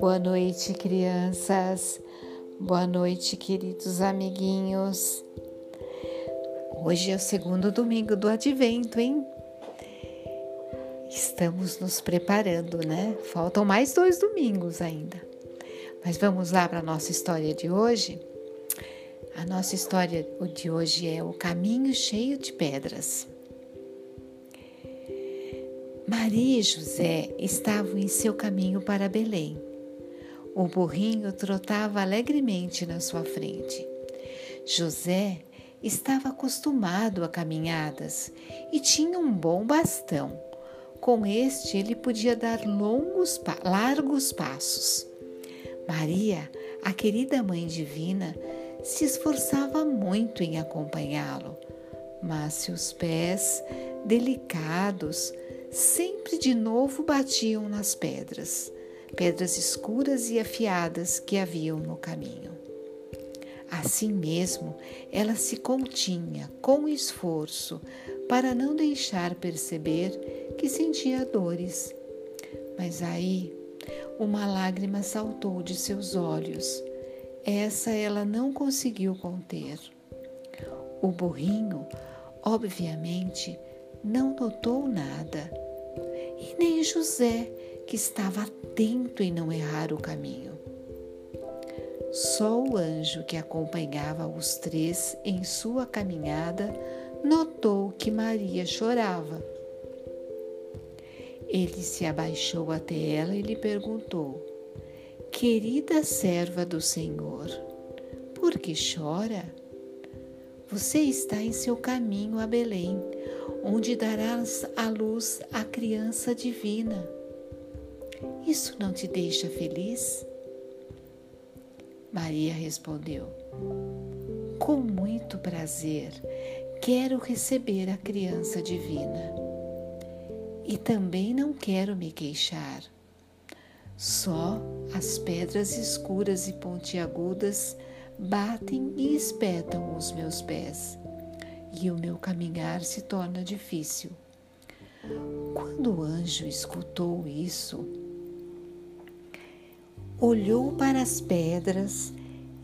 Boa noite, crianças. Boa noite, queridos amiguinhos. Hoje é o segundo domingo do advento, hein? Estamos nos preparando, né? Faltam mais dois domingos ainda. Mas vamos lá para a nossa história de hoje? A nossa história de hoje é O Caminho Cheio de Pedras. Maria e José estavam em seu caminho para Belém. O burrinho trotava alegremente na sua frente. José estava acostumado a caminhadas e tinha um bom bastão. Com este, ele podia dar longos, largos passos. Maria, a querida Mãe Divina, se esforçava muito em acompanhá-lo, mas seus pés, delicados, sempre de novo batiam nas pedras, pedras escuras e afiadas que haviam no caminho. Assim mesmo, ela se continha com esforço para não deixar perceber que sentia dores. Mas aí, uma lágrima saltou de seus olhos. Essa ela não conseguiu conter. O burrinho, obviamente, não notou nada, e nem José, que estava atento em não errar o caminho. Só o anjo que acompanhava os três em sua caminhada notou que Maria chorava. Ele se abaixou até ela e lhe perguntou: Querida serva do Senhor, por que chora? Você está em seu caminho a Belém onde darás à luz a criança divina. Isso não te deixa feliz? Maria respondeu: Com muito prazer, quero receber a criança divina. E também não quero me queixar. Só as pedras escuras e pontiagudas batem e espetam os meus pés e o meu caminhar se torna difícil. Quando o anjo escutou isso, olhou para as pedras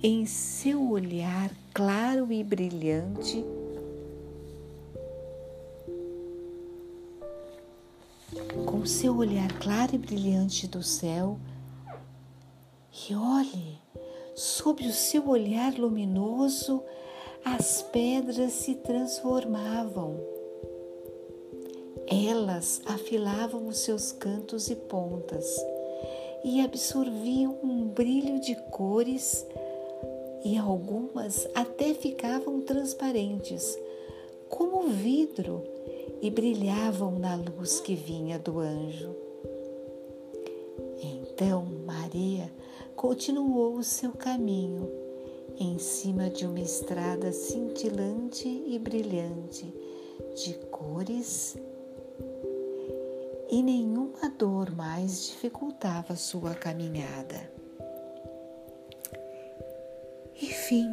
em seu olhar claro e brilhante. Com seu olhar claro e brilhante do céu, e olhe, sob o seu olhar luminoso, as pedras se transformavam. Elas afilavam os seus cantos e pontas e absorviam um brilho de cores e algumas até ficavam transparentes, como vidro, e brilhavam na luz que vinha do anjo. Então Maria continuou o seu caminho em cima de uma estrada cintilante e brilhante, de cores, e nenhuma dor mais dificultava sua caminhada. Enfim,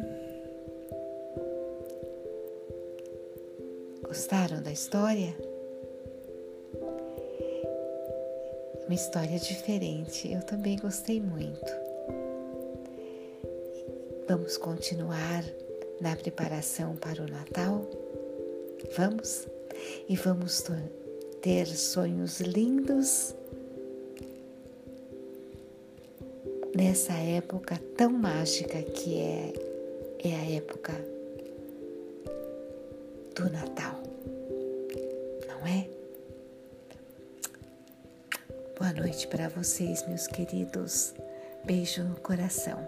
gostaram da história? Uma história diferente, eu também gostei muito. Vamos continuar na preparação para o Natal? Vamos? E vamos ter sonhos lindos nessa época tão mágica que é, é a época do Natal, não é? Boa noite para vocês, meus queridos. Beijo no coração.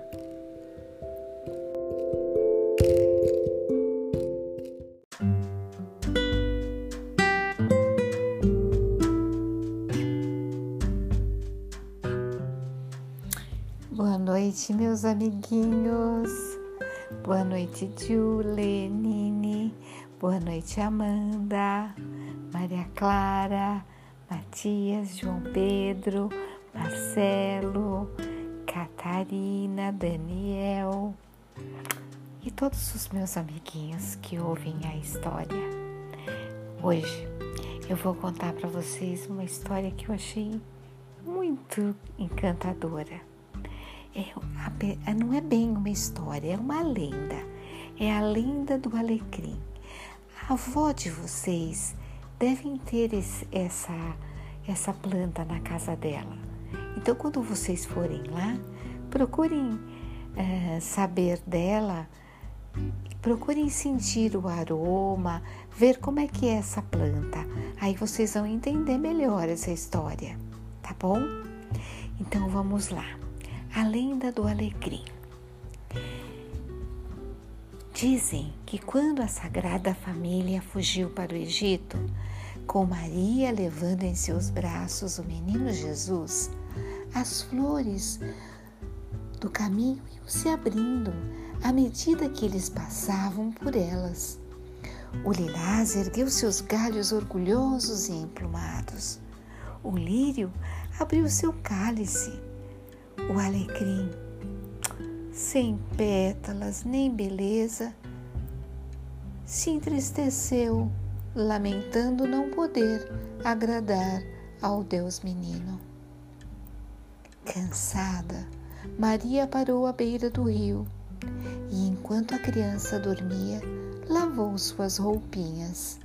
Noite, meus amiguinhos. Boa noite, Julie, Nini. Boa noite, Amanda, Maria Clara, Matias, João Pedro, Marcelo, Catarina, Daniel e todos os meus amiguinhos que ouvem a história. Hoje eu vou contar para vocês uma história que eu achei muito encantadora é, não é bem uma história, é uma lenda. É a lenda do alecrim. A avó de vocês devem ter esse, essa, essa planta na casa dela. Então, quando vocês forem lá, procurem é, saber dela, procurem sentir o aroma, ver como é que é essa planta. Aí vocês vão entender melhor essa história, tá bom? Então vamos lá. A lenda do alecrim. Dizem que quando a Sagrada Família fugiu para o Egito, com Maria levando em seus braços o menino Jesus, as flores do caminho iam se abrindo à medida que eles passavam por elas. O lilás ergueu seus galhos orgulhosos e emplumados. O lírio abriu seu cálice. O alecrim, sem pétalas nem beleza, se entristeceu, lamentando não poder agradar ao Deus menino. Cansada, Maria parou à beira do rio e, enquanto a criança dormia, lavou suas roupinhas.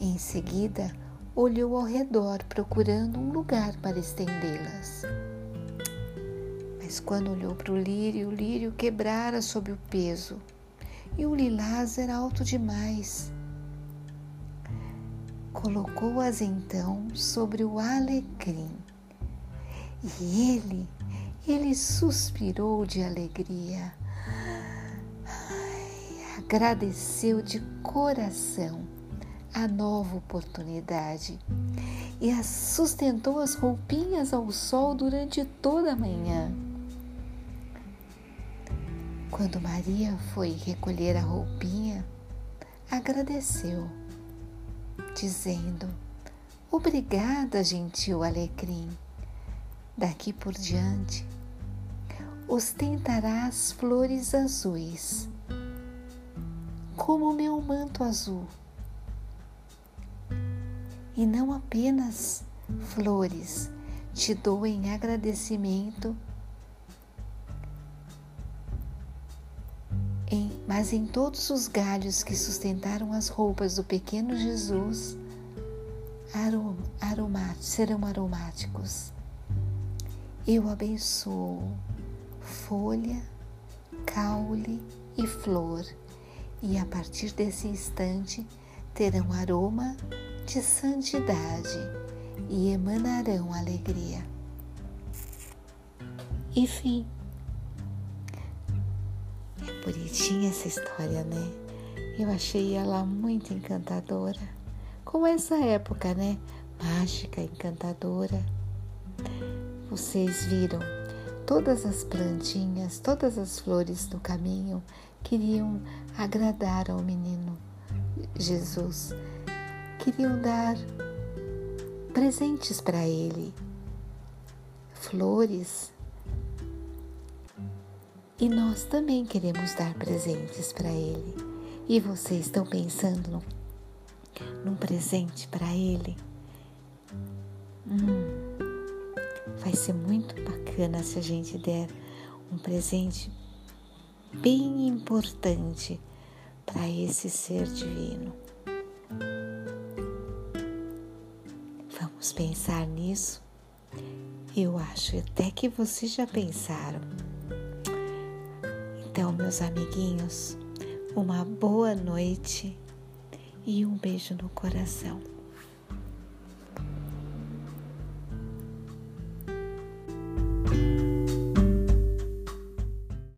Em seguida, olhou ao redor procurando um lugar para estendê-las. Quando olhou para o lírio, o lírio quebrara sob o peso e o lilás era alto demais. Colocou-as então sobre o alecrim e ele, ele suspirou de alegria. Ai, agradeceu de coração a nova oportunidade e as sustentou as roupinhas ao sol durante toda a manhã. Quando Maria foi recolher a roupinha, agradeceu, dizendo: Obrigada, gentil alecrim Daqui por diante, ostentarás flores azuis, como o meu manto azul. E não apenas flores te dou em agradecimento, mas em todos os galhos que sustentaram as roupas do pequeno Jesus serão aromáticos eu abençoo folha, caule e flor, e a partir desse instante terão aroma de santidade e emanarão alegria. Enfim, é bonitinha essa história, né? Eu achei ela muito encantadora. Como essa época, né? Mágica, encantadora. Vocês viram todas as plantinhas, todas as flores do caminho queriam agradar ao menino Jesus, queriam dar presentes para ele, flores. E nós também queremos dar presentes para ele. E vocês estão pensando num, num presente para ele? Hum. Vai ser muito bacana se a gente der um presente bem importante para esse ser divino. Vamos pensar nisso? Eu acho até que vocês já pensaram. Então, meus amiguinhos, uma boa noite e um beijo no coração.